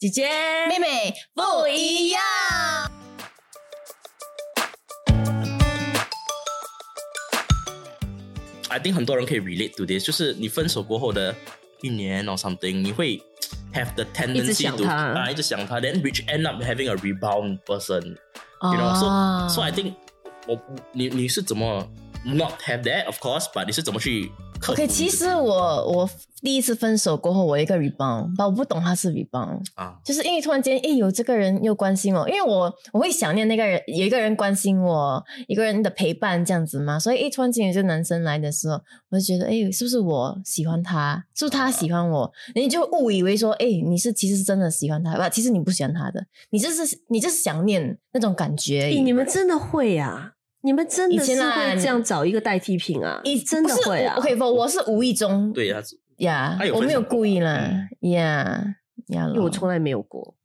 姐姐妹妹不一样。I think 很多人可以 relate to this，就是你分手过后的一年 or something，你会 have the tendency to 他啊，一直想他，then which end up having a rebound person，you 哦 know，so so I think 我你你是怎么 not have that of course，but 你是怎么去 OK？其实我我第一次分手过后，我有一个 rebound，但我不懂他是 rebound，啊，就是因为突然间，诶，有这个人又关心我，因为我我会想念那个人，有一个人关心我，一个人的陪伴这样子嘛，所以一，突然间有这个男生来的时候，我就觉得，诶，是不是我喜欢他？是不是他喜欢我？你就误以为说，诶，你是其实是真的喜欢他，不，其实你不喜欢他的，你就是你就是想念那种感觉你们真的会啊？你们真的是会这样找一个代替品啊？你真的会啊？OK，不，我是无意中，对，呀他有我没有故意啦嗯，呀呀，因为我从来没有过，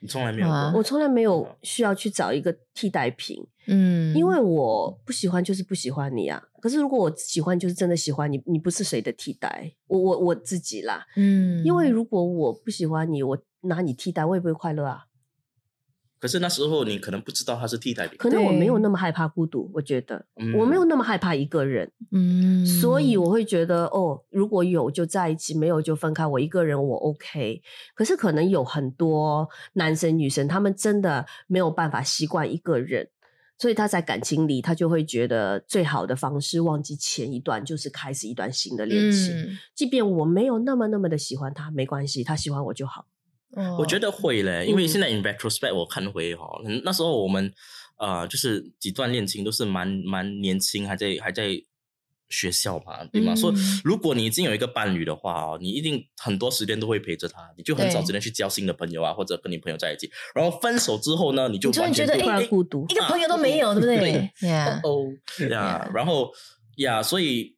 你从来没有啊过我从来没有需要去找一个替代品，嗯，因为我不喜欢就是不喜欢你啊。可是如果我喜欢，就是真的喜欢你，你不是谁的替代，我我我自己啦。嗯，因为如果我不喜欢你，我拿你替代，我也不会快乐啊。可是那时候你可能不知道他是替代品，可能我没有那么害怕孤独，我觉得、嗯我没有那么害怕一个人，嗯，所以我会觉得哦，如果有就在一起，没有就分开。我一个人我 OK，可是可能有很多男生女生，他们真的没有办法习惯一个人，所以他在感情里，他就会觉得最好的方式忘记前一段，就是开始一段新的恋情。嗯。即便我没有那么那么的喜欢他，没关系，他喜欢我就好。我觉得得会嘞，因为嗯现在 in retrospect 我看回哈，嗯那时候我们呃就是几段恋情都是蛮蛮年轻，还在还在学校嘛，对吗？嗯。所以如果你已经有一个伴侣的话哦，你一定很多时间都会陪着他，你就很少对时间去交新的朋友啊，或者跟你朋友在一起。然后分手之后呢，你就你突然觉得诶突然孤独一个朋友都没有，对不对？对。呀，哦呀，然后呀，所以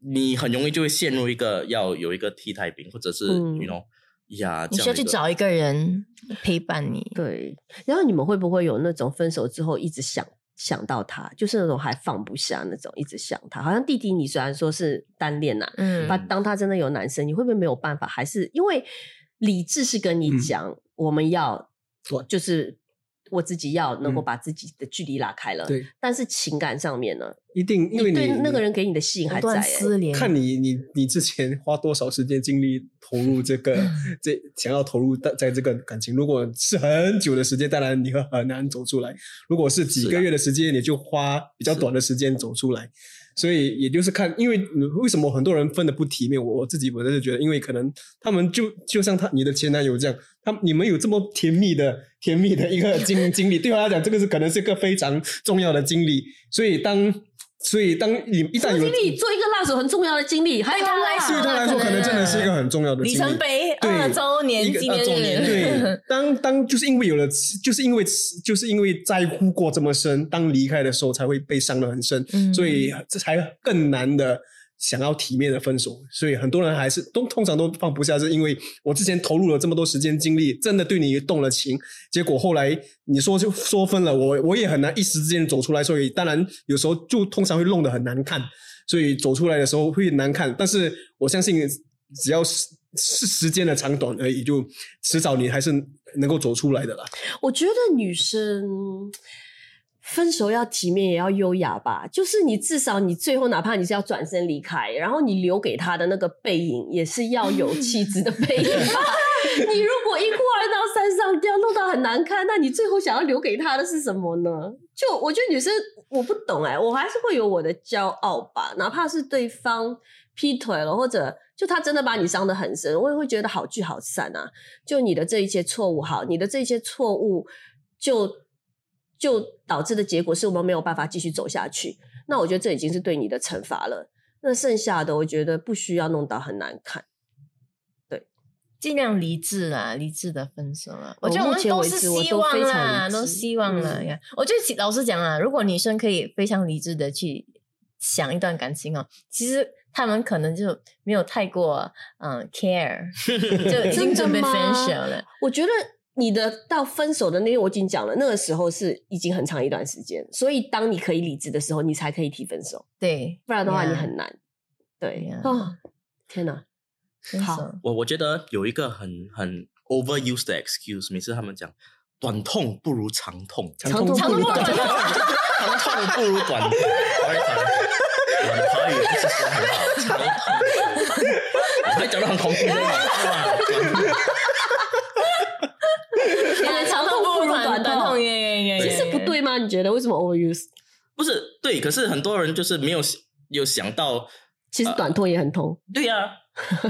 你很容易就会陷入一个要有一个替代品，或者是嗯。you know 呀，你需要去找一个人陪伴你。对，然后你们会不会有那种分手之后一直想想到他，就是那种还放不下那种，一直想他？好像弟弟，你虽然说是单恋呐、嗯把当他真的有男生，你会不会没有办法？还是因为理智是跟你嗯讲，我们要对就是我自己要能够嗯把自己的距离拉开了，对，但是情感上面呢，一定因为对你那个人给你的吸引还在、欸。撕连，看你你你之前花多少时间精力投入这个 这想要投入在在这个感情，如果是很久的时间，当然你会很难走出来；如果是几个月的时间，你就花比较短的时间走出来。所以也就是看，因为为什么很多人分的不体面，我我自己本身就觉得，因为可能他们就就像他你的前男友这样，他你们有这么甜蜜的 甜蜜的一个经经历，对他来讲，这个是可能是一个非常重要的经历。所以当所以当你一旦有经历？做一个蜡手很重要的经历，还有他来说对他来说，可能真的是一个很重要的里程碑对二周年纪念二周年日，对，当当就是因为有了，就是因为就是因为在乎过这么深，当离开的时候才会被伤得很深，嗯所以这才更难的想要体面的分手。所以很多人还是都通常都放不下，是因为我之前投入了这么多时间精力，真的对你动了情，结果后来你说就说分了，我我也很难一时之间走出来，所以当然有时候就通常会弄得很难看，所以走出来的时候会难看。但是我相信，只要是是时间的长短而已，就迟早你还是能够走出来的啦。我觉得女生分手要体面，也要优雅吧。就是你至少你最后哪怕你是要转身离开，然后你留给他的那个背影，也是要有气质的背影吧。你如果一哭二闹三上吊，弄到很难看，那你最后想要留给他的是什么呢？就我觉得女生我不懂哎、我还是会有我的骄傲吧，哪怕是对方劈腿了，或者就他真的把你伤得很深，我也会觉得好聚好散啊。就你的这一些错误，好，你的这些错误就就导致的结果是我们没有办法继续走下去。那我觉得这已经是对你的惩罚了。那剩下的，我觉得不需要弄到很难看。尽量理智啦，理智的分手啦。我我觉得我目前为们都是止我都希望非常啦，理智都希望啦嗯呀。我觉得老实讲啊，如果女生可以非常理智的去想一段感情哦，其实他们可能就没有太过嗯 care，就已经准备分手了。我觉得你的到分手的那天，我已经讲了，那个时候是已经很长一段时间，所以当你可以理智的时候，你才可以提分手，对，不然的话你很难。对呀啊、天哪！好我我觉得有一个很很 overused 的 excuse，每次他们讲短痛不如长痛，长长痛痛不如短不如短痛。长痛不如短痛。不好意思啊我的华语不是说很好，长痛。我会讲的很恐怖的嘛，长痛不如短短痛。耶耶耶，其实不对吗？你觉得？为什么 overuse？不是对，可是很多人就是没有有想到，其实短痛也很痛，对呀、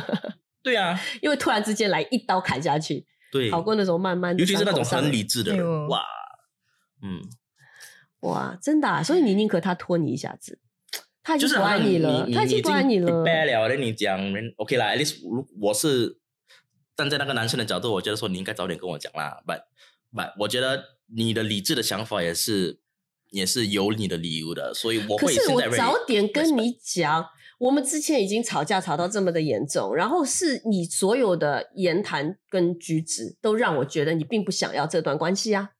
对呀、因为突然之间来一刀砍下去，对，好过那种慢慢尤其是那种很理智的人，哇，嗯，哇，真的、啊，所以你宁可他拖你一下子，他已经不爱了，你他已经不爱你了。prepare 了，那你讲 OK 啦，at least 我是站在那个男生的角度，我觉得说你应该早点跟我讲啦，but but 我觉得你的理智的想法也是也是有你的理由的，所以我可是我会现在 ready 早点跟你讲，我们之前已经吵架吵到这么的严重，然后是你所有的言谈跟举止都让我觉得你并不想要这段关系啊，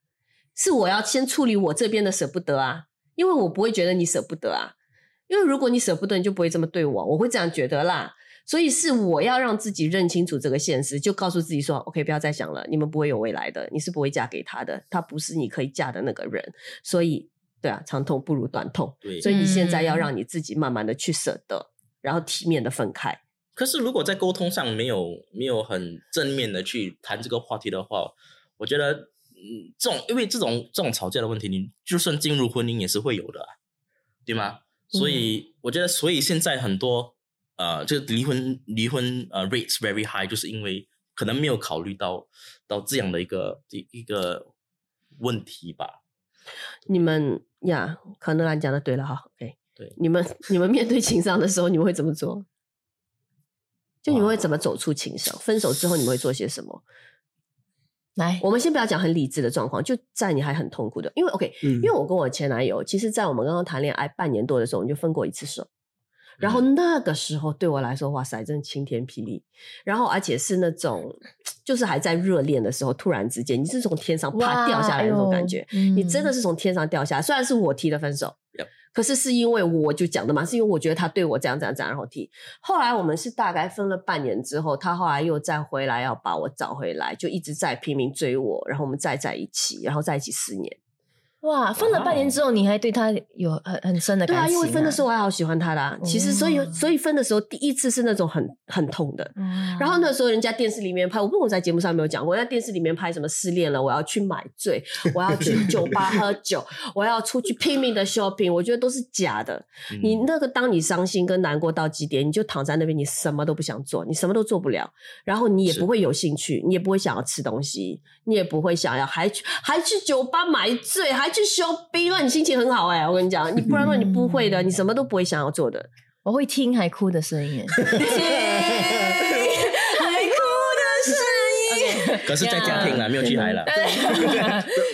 是我要先处理我这边的舍不得啊，因为我不会觉得你舍不得啊，因为如果你舍不得，你就不会这么对我，我会这样觉得啦。所以是我要让自己认清楚这个现实，就告诉自己说：“OK，不要再想了，你们不会有未来的，你是不会嫁给他的，他不是你可以嫁的那个人。”所以，对啊，长痛不如短痛。对。所以你现在要嗯让你自己慢慢的去舍得，然后体面的分开。可是如果在沟通上没有没有很正面的去谈这个话题的话，我觉得，嗯，这种因为这种这种吵架的问题，你就算进入婚姻也是会有的啊，对吗？所以我觉得，所以现在很多呃，这个离婚离婚呃 rates very high，就是因为可能没有考虑到到这样的一个一一个问题吧。你们呀，可能兰讲的对了哈，OK，对你们你们面对情商的时候，你们会怎么做？就你们会怎么走出情商？分手之后你们会做些什么？来，我们先不要讲很理智的状况，就在你还很痛苦的，因为 OK，嗯因为我跟我前男友，其实，在我们刚刚谈恋爱半年多的时候，我们就分过一次手。然后那个时候对我来说，哇塞，真的晴天霹雳。然后而且是那种，就是还在热恋的时候，突然之间你是从天上啪掉下来的那种感觉，你真的是是从天上掉下来。虽然是我提的分手可是是因为我就讲的嘛，是因为我觉得他对我这样这样这样，然后提。后来我们是大概分了半年之后，他后来又再回来要把我找回来，就一直在拼命追我，然后我们再在一起，然后在一起四年。哇，分了半年之后，你还对他有很很深的对啊，因为分的时候我还好喜欢他啦。其实所以哦所以分的时候第一次是那种很很痛的。候，然后那时候人家电视里面拍，我不知道我在节目上有没有讲过，在电视里面拍什么失恋了，我要去买醉，我要去酒吧喝酒，我要出去拼命的 shopping，我觉得都是假的。嗯。你那个当你伤心跟难过到极点，你就躺在那边，你什么都不想做，你什么都做不了，然后你也不会有兴趣，你也不会想要吃东西，你也不会想要还去还去酒吧买醉，还去修，不然你心情很好哎、我跟你讲，你不然的话你不会的，你什么都不会想要做的。我会听海哭的声音，可是在家庭啦，没有去海了。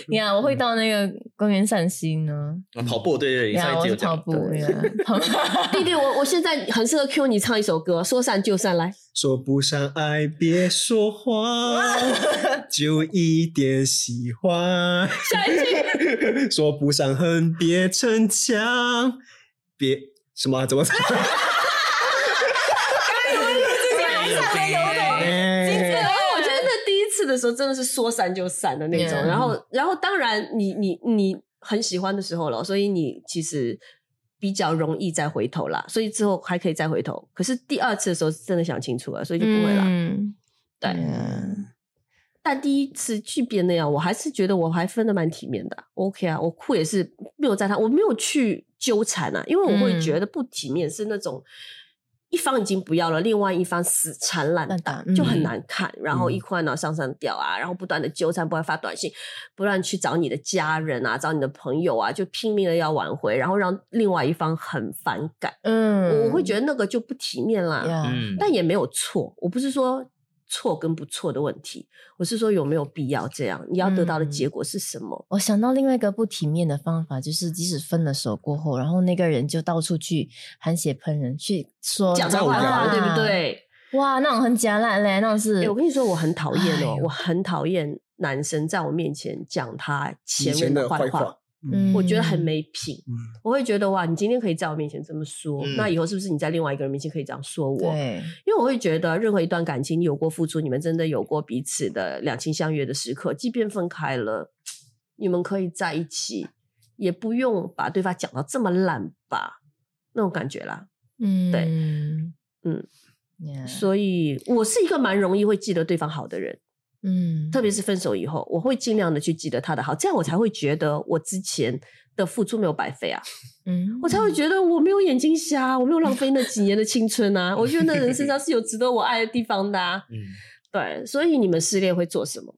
你看，我会到那个公园散心呢。跑步，对对一我是集有。跑步呀，跑 弟弟，我我现在很适合 Q 你唱一首歌，说散就散，来。说不上爱，别说话，就一点喜欢。下一句，说不上恨，别逞强，别什么啊、怎么？的时候真的是说散就散的那种。然后，然后当然你你你很喜欢的时候了，所以你其实比较容易再回头啦。所以之后还可以再回头。可是第二次的时候是真的想清楚了，所以就不会了。嗯，对嗯但第一次去变那样，我还是觉得我还分的蛮体面的。OK 啊，我哭也是没有在他，我没有去纠缠啊，因为我会嗯觉得不体面是那种。一方已经不要了，另外一方死缠烂烂打打，就很嗯难看。然后一哭二闹上上吊啊，然后不断的纠缠，不断发短信，不断去找你的家人啊，找你的朋友啊，就拼命的要挽回，然后让另外一方很反感。嗯，我会觉得那个就不体面啦。嗯，但也没有错，我不是说错跟不错的问题，我是说有没有必要这样？你要得到的嗯结果是什么？我想到另外一个不体面的方法，就是即使分了手过后，然后那个人就到处去含血喷人，去说讲他坏话，话对不？对？哇，那种很假烂嘞，那种是哎、我跟你说，我很讨厌哦，我很讨厌男生在我面前讲他前任的坏话。我觉得很没品。嗯。我会觉得哇，你今天可以在我面前这么说，嗯。那以后是不是你在另外一个人面前可以这样说我？对，因为我会觉得，任何一段感情，你有过付出，你们真的有过彼此的两情相悦的时刻，即便分开了，你们可以在一起，也不用把对方讲到这么烂吧，那种感觉啦。嗯，对。嗯。所以我是一个蛮容易会记得对方好的人，嗯，特别是分手以后，我会尽量的去记得他的好，这样我才会觉得我之前的付出没有白费啊，嗯，我才会觉得我没有眼睛瞎，我没有浪费那几年的青春啊，我觉得那人身上是有值得我爱的地方的啊。嗯，对，所以你们失恋会做什么？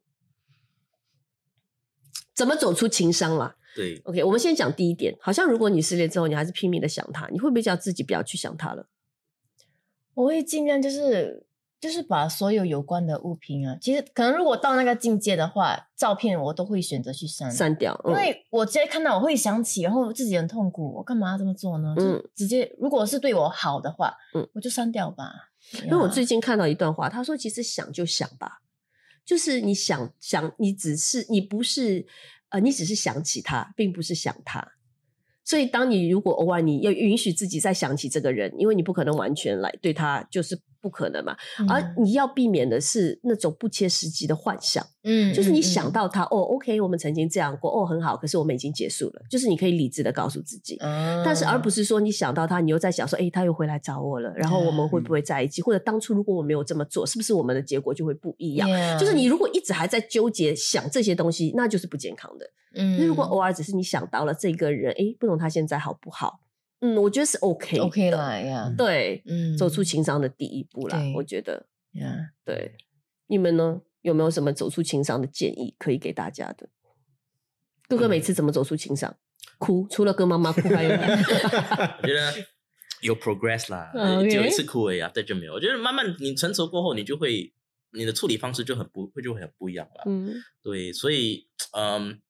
怎么走出情伤啦对，？OK，我们先讲第一点，好像如果你失恋之后，你还是拼命的想他，你会不会叫自己不要去想他了？我会尽量就是就是把所有有关的物品啊，其实可能如果到那个境界的话，照片我都会选择去删，删掉，嗯、因为我直接看到我会想起，然后自己很痛苦，我干嘛要这么做呢？嗯嗯，直接如果是对我好的话，嗯嗯，我就删掉吧。因为我最近看到一段话，他说：“其实想就想吧，就是你想想，你只是你不是呃，你只是想起他，并不是想他。所以，当你如果偶尔你要允许自己再想起这个人，因为你不可能完全来对他，就是不可能嘛。而嗯你要避免的是那种不切实际的幻想，嗯就是你嗯想到他，哦，OK，我们曾经这样过，哦，很好，可是我们已经结束了，就是你可以理智的告诉自己。嗯但是而不是说你想到他，你又在想说，哎，他又回来找我了，然后我们会不会在一起？或者当初如果我没有这么做，是不是我们的结果就会不一样就是你如果一直还在纠结想这些东西，那就是不健康的。嗯那如果偶尔只是你想到了这个人，哎，不懂他现在好不好？嗯，我觉得是 OK 的 OK 啦呀，对，嗯，走出情商的第一步啦，我觉得。呀，对，你们呢？有没有什么走出情商的建议可以给大家的？哥哥每次怎么走出情伤？哭，除了跟妈妈哭，还有我觉得 有 progress 啦，有一次哭而已啊，对就没有。我觉得慢慢你成熟过后，你就会你的处理方式就很不会就会很不一样了。嗯对，所以嗯，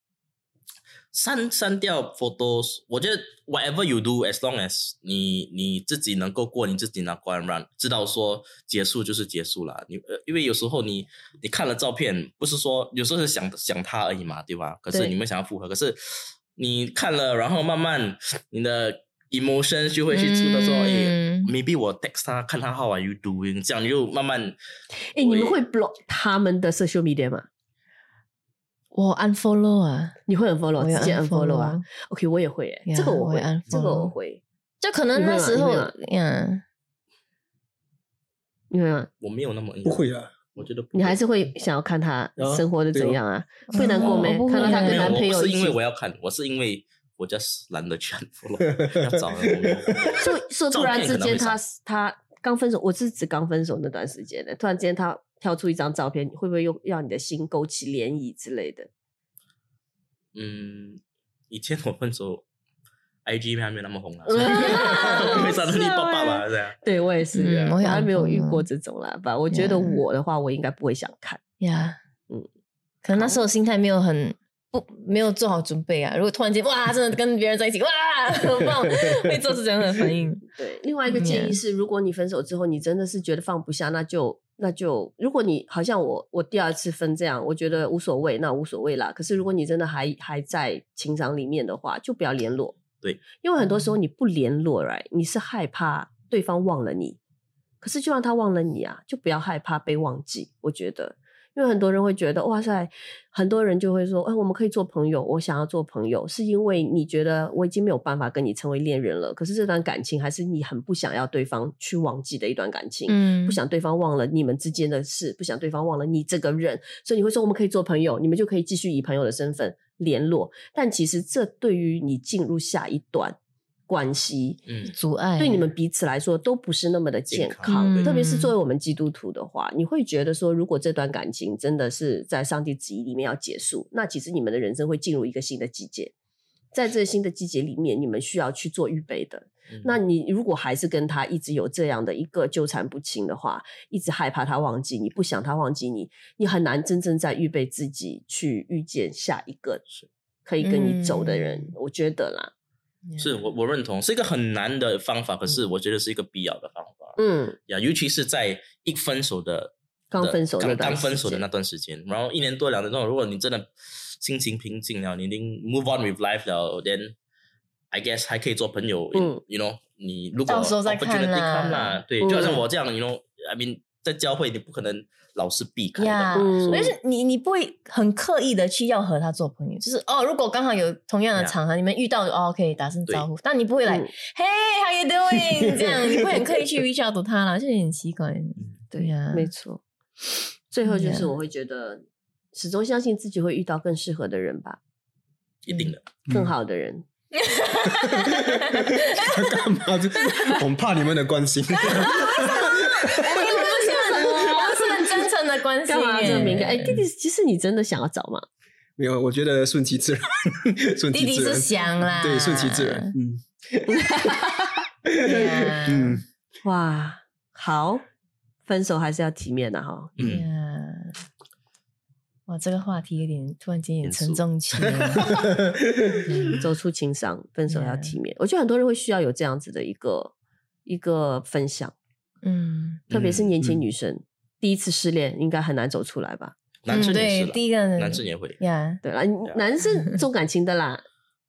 删删掉 photos，我觉得 whatever you do，as long as 你你自己能够过你自己那关，让知道说结束就是结束了。你呃，因为有时候你你看了照片，不是说有时候是想想他而已嘛，对吧？可是你们想要复合，可是你看了，然后慢慢你的 emotion 就会去出到说，哎、嗯 m a y b e 我 text 他看他 how are you doing，这样你就慢慢哎、你们会 block 他们的 social media 吗？我 unfollow 啊，你会 unfollow 直接 unfollow 啊？unfollow？OK，我也会、这个我会我，这个我会，就可能那时候嗯你会吗？呀，你会吗？我没有那么不会啊，我觉得不你还是会想要看他啊生活的怎样啊？会难过没？我不？会看到他跟，男朋友是因为，我要看，我是因为我 just 懒得去 unfollow，要找人我没有所以说突然之间他他刚分手，我是指刚分手那段时间的，突然之间他跳出一张照片，会不会又让你的心勾起涟漪之类的？嗯，以前我分手，IG 还没有那么红啊，嗯会上到你爸爸吧，这样。对我也是，嗯我还没有遇过这种啦吧。我觉得我的话，我应该不会想看。呀，嗯嗯，可能那时候心态没有很不没有做好准备啊。如果突然间哇，真的跟别人在一起，哇，很棒，会做出这样的反应。对，另外一个建议是，如果你分手之后，你真的是觉得放不下，那就那就，如果你好像我我第二次分这样，我觉得无所谓，那无所谓啦。可是如果你真的还还在情场里面的话，就不要联络。对，因为很多时候你不联络，right，你是害怕对方忘了你。可是就让他忘了你啊，就不要害怕被忘记。我觉得，因为很多人会觉得，哇塞，很多人就会说，哎，我们可以做朋友，我想要做朋友，是因为你觉得我已经没有办法跟你成为恋人了。可是这段感情还是你很不想要对方去忘记的一段感情，嗯不想对方忘了你们之间的事，不想对方忘了你这个人，所以你会说我们可以做朋友，你们就可以继续以朋友的身份联络。但其实这对于你进入下一段关系，嗯，阻碍对你们彼此来说都不是那么的健健康。特别是作为我们基督徒的话，你会觉得说，如果这段感情真的是在上帝旨意里面要结束，那其实你们的人生会进入一个新的季节。在这个新的季节里面，你们需要去做预备的。嗯那你如果还是跟他一直有这样的一个纠缠不清的话，一直害怕他忘记你，不想他忘记你，你很难真正在预备自己去遇见下一个可以跟你走的人。嗯我觉得啦，是我我认同，是一个很难的方法，可是我觉得是一个必要的方法。嗯，呀，尤其是在一分手的刚分手那刚刚分手的那段时间，然后一年多两年之后，如果你真的心情平静了，你已经 move on with life 了，then I guess 还可以做朋友。嗯，you know，你如果到时候再看啦啦，对，嗯就好像我这样，you know，I mean，在教会你不可能老是避开的呀嘛，嗯但是你你不会很刻意的去要和他做朋友，就是哦，如果刚好有同样的场合，你们遇到哦，可以打声招呼，但你不会来嗯，Hey，how you doing？这样你不会很刻意去 reach out 他啦，就有点奇怪。对呀，没错。最后就是我会觉得，始终相信自己会遇到更适合的人吧，一定的。更好的人。干嘛？就我们怕你们的关心。我们不是很，我们是很真诚的关系干嘛这么敏感？哎，耶弟弟，其实你真的想要找吗？没有，我觉得顺其自然，顺弟弟其自然。是想啦，对，顺其自然。嗯 哇，好，分手还是要体面的哈。嗯，呀，哇，这个话题有点突然间有点沉重起来。嗯 走出情伤，分手要体面。我觉得很多人会需要有这样子的一个一个分享，嗯，特别是年轻嗯女生，第一次失恋应该很难走出来吧？男生也是啦，第一个男生也会。呀，对啦，男生 重感情的啦，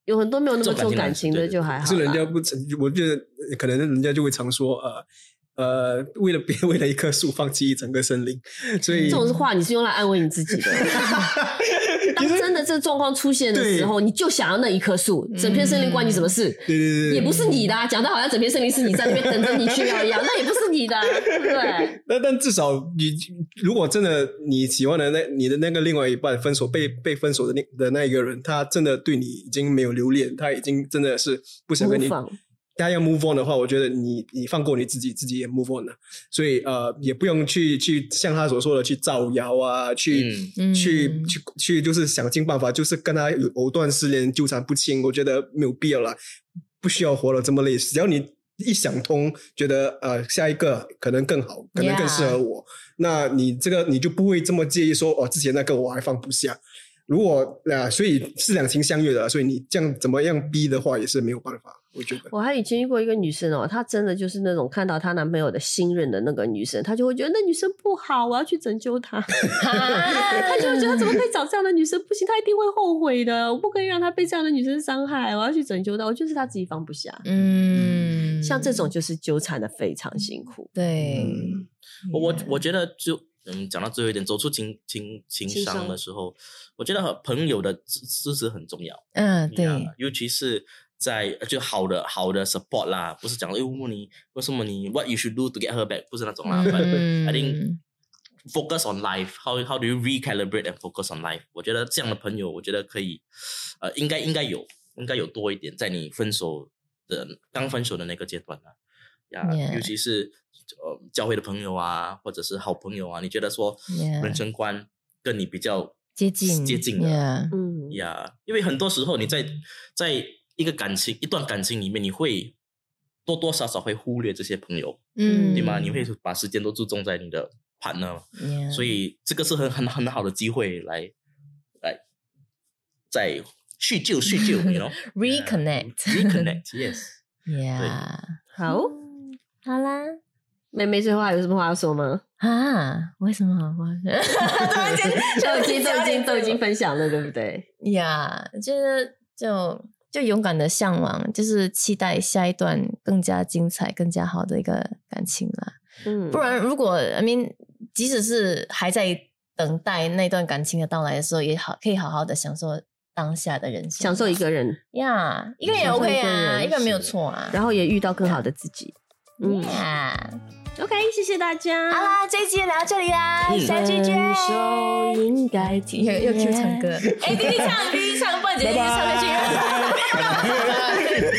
有很多没有那么重感情的就还好可是人家不成，我觉得可能人家就会常说，呃呃，为了别 为了一棵树放弃一整个森林，所以这种话你是用来安慰你自己的。当真的这个状况出现的时候，你就想要那一棵树，整片森林关你什么事？对对对对，也不是你的、啊，讲的好像整片森林是你在那边等着你去要一样，那也不是你的啊、对不对？那但至少你如果真的你喜欢的那你的那个另外一半分手被被分手的那的那一个人，他真的对你已经没有留恋，他已经真的是不想跟你他要 move on 的话，我觉得你你放过你自己，自己也 move on 了，所以呃也不用去去像他所说的去造谣啊，去、嗯。去嗯。去去就是想尽办法，就是跟他有藕断丝连、纠缠不清，我觉得没有必要了，不需要活得这么累，只要你。一想通，觉得呃下一个可能更好，可能更适合我那你这个你就不会这么介意说哦，之前那个我还放不下。如果啊、所以是两情相悦的，所以你这样怎么样逼的话也是没有办法，我觉得。我还以前遇过一个女生哦，她真的就是那种看到她男朋友的新任的那个女生，她就会觉得那女生不好，我要去拯救她。她就会觉得怎么可以找这样的女生？不行，她一定会后悔的。我不可以让她被这样的女生伤害，我要去拯救她。我就是她自己放不下。嗯，像这种就是纠缠的非常辛苦。对，嗯我我我觉得就嗯，讲到最后一点，走出情情情伤情伤的时候，我觉得和朋友的支支持很重要。嗯，对，呀尤其是在就好的好的 support 啦，不是讲哎问你为什么你 what you should do to get her back，不是那种啦。I think focus on life. How how do you recalibrate and focus on life？我觉得这样的朋友，我觉得可以，呃，应该应该有，应该有多一点，在你分手的刚分手的那个阶段啊，呀 Yeah 尤其是呃教会的朋友啊，或者是好朋友啊，你觉得说人生观跟你比较接近接近的嗯，呀因为很多时候你在在一个感情一段感情里面，你会多多少少会忽略这些朋友，嗯，对吗？你会把时间都注重在你的 partner。Yeah 所以这个是很很很好的机会来来再叙旧叙旧，you know reconnect reconnect yes。Yeah，好，好啦。妹妹最后还有什么话要说吗？啊？为什么？我 都已经都已经都已经分享了，对不对？呀，就是就就勇敢的向往，就是期待下一段更加精彩、更加好的一个感情啦。嗯，不然，如果 I mean，即使是还在等待那段感情的到来的时候，也好可以好好的享受当下的人生，享受一个人，呀一个人 OK 个啊，人一个人没有错啊。然后也遇到更好的自己。嗯呀，，OK，谢谢大家。好啦，这一集就聊到这里啦，嗯下期见。应该体又又 Q 唱歌，面哎，弟弟唱，弟弟唱，不然姐姐一直唱下去。Caralho.